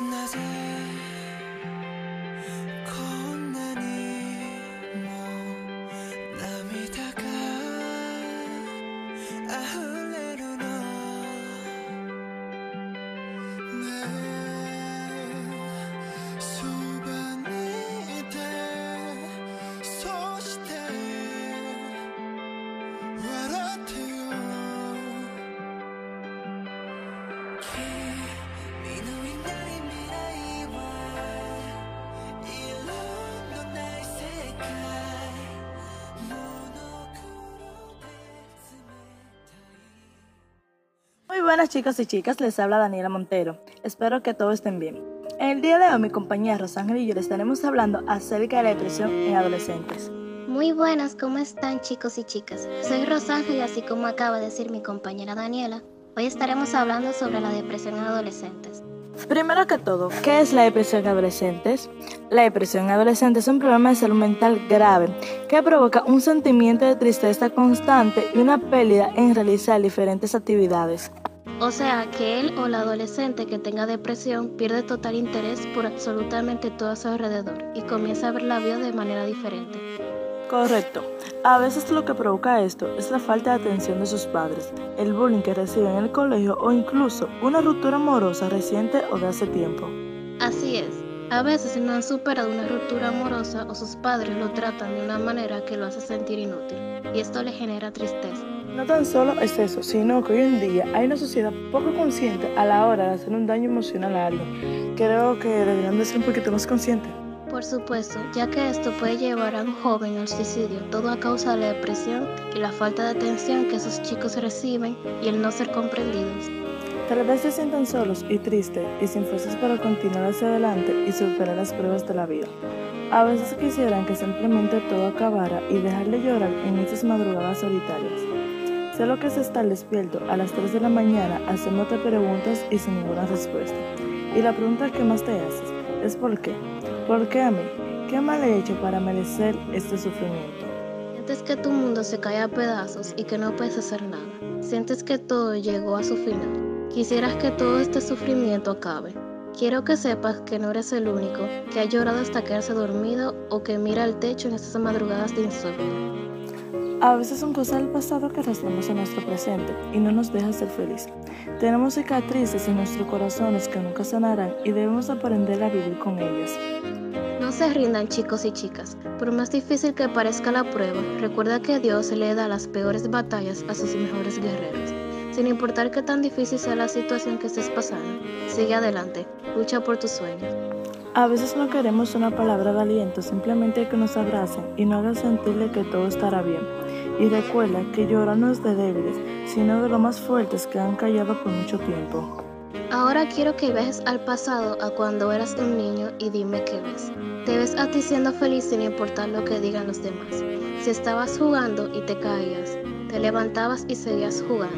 nothing buenas chicos y chicas, les habla Daniela Montero. Espero que todos estén bien. En el día de hoy mi compañera Rosángel y yo les estaremos hablando acerca de la depresión en adolescentes. Muy buenas, ¿cómo están chicos y chicas? Soy Rosángel y así como acaba de decir mi compañera Daniela, hoy estaremos hablando sobre la depresión en adolescentes. Primero que todo, ¿qué es la depresión en adolescentes? La depresión en adolescentes es un problema de salud mental grave que provoca un sentimiento de tristeza constante y una pérdida en realizar diferentes actividades. O sea que él o la adolescente que tenga depresión pierde total interés por absolutamente todo a su alrededor y comienza a ver la vida de manera diferente. Correcto. A veces lo que provoca esto es la falta de atención de sus padres, el bullying que reciben en el colegio o incluso una ruptura amorosa reciente o de hace tiempo. A veces no han superado una ruptura amorosa o sus padres lo tratan de una manera que lo hace sentir inútil y esto le genera tristeza. No tan solo es eso, sino que hoy en día hay una sociedad poco consciente a la hora de hacer un daño emocional a alguien. Creo que deberían de ser un poquito más conscientes. Por supuesto, ya que esto puede llevar a un joven al suicidio, todo a causa de la depresión y la falta de atención que esos chicos reciben y el no ser comprendidos. Tal vez se sientan solos y tristes y sin fuerzas para continuar hacia adelante y superar las pruebas de la vida. A veces quisieran que simplemente todo acabara y dejarle llorar en esas madrugadas solitarias. Sé lo que es estar despierto a las 3 de la mañana haciéndote preguntas y sin ninguna respuesta. Y la pregunta que más te haces es ¿por qué? ¿Por qué a mí? ¿Qué mal he hecho para merecer este sufrimiento? Sientes que tu mundo se cae a pedazos y que no puedes hacer nada. Sientes que todo llegó a su final. Quisieras que todo este sufrimiento acabe. Quiero que sepas que no eres el único que ha llorado hasta quedarse dormido o que mira al techo en estas madrugadas de insomnio. A veces son cosas del pasado que arrastramos en nuestro presente y no nos deja ser feliz. Tenemos cicatrices en nuestros corazones que nunca sanarán y debemos aprender a vivir con ellas. No se rindan chicos y chicas. Por más difícil que parezca la prueba, recuerda que Dios le da las peores batallas a sus mejores guerreros. Sin importar qué tan difícil sea la situación que estés pasando, sigue adelante, lucha por tus sueños. A veces no queremos una palabra de aliento, simplemente que nos abracen y no hagan sentirle que todo estará bien. Y recuerda que llorar no es de débiles, sino de los más fuertes que han callado por mucho tiempo. Ahora quiero que viajes al pasado a cuando eras un niño y dime qué ves. Te ves a ti siendo feliz sin importar lo que digan los demás. Si estabas jugando y te caías, te levantabas y seguías jugando.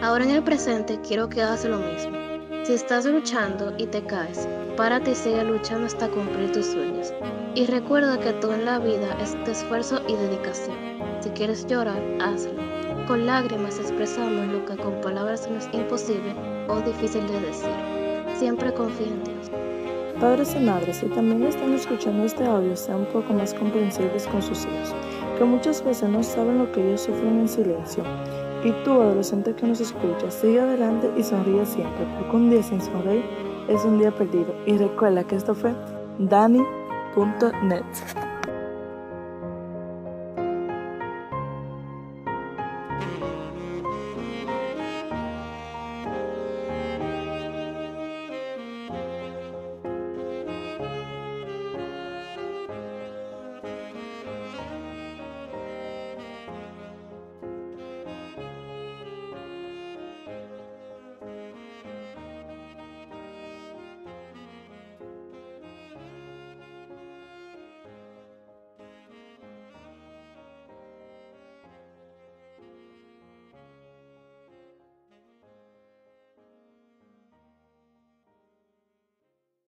Ahora en el presente quiero que hagas lo mismo. Si estás luchando y te caes, párate y sigue luchando hasta cumplir tus sueños. Y recuerda que todo en la vida es de esfuerzo y dedicación. Si quieres llorar, hazlo. Con lágrimas expresamos lo que con palabras no es imposible o difícil de decir. Siempre confía en Dios. Padres y madres, si también están escuchando este audio, sean un poco más comprensibles con sus hijos, que muchas veces no saben lo que ellos sufren en silencio y tú, adolescente que nos escucha, sigue adelante y sonríe siempre, porque un día sin sonreír es un día perdido. Y recuerda que esto fue Dani.net.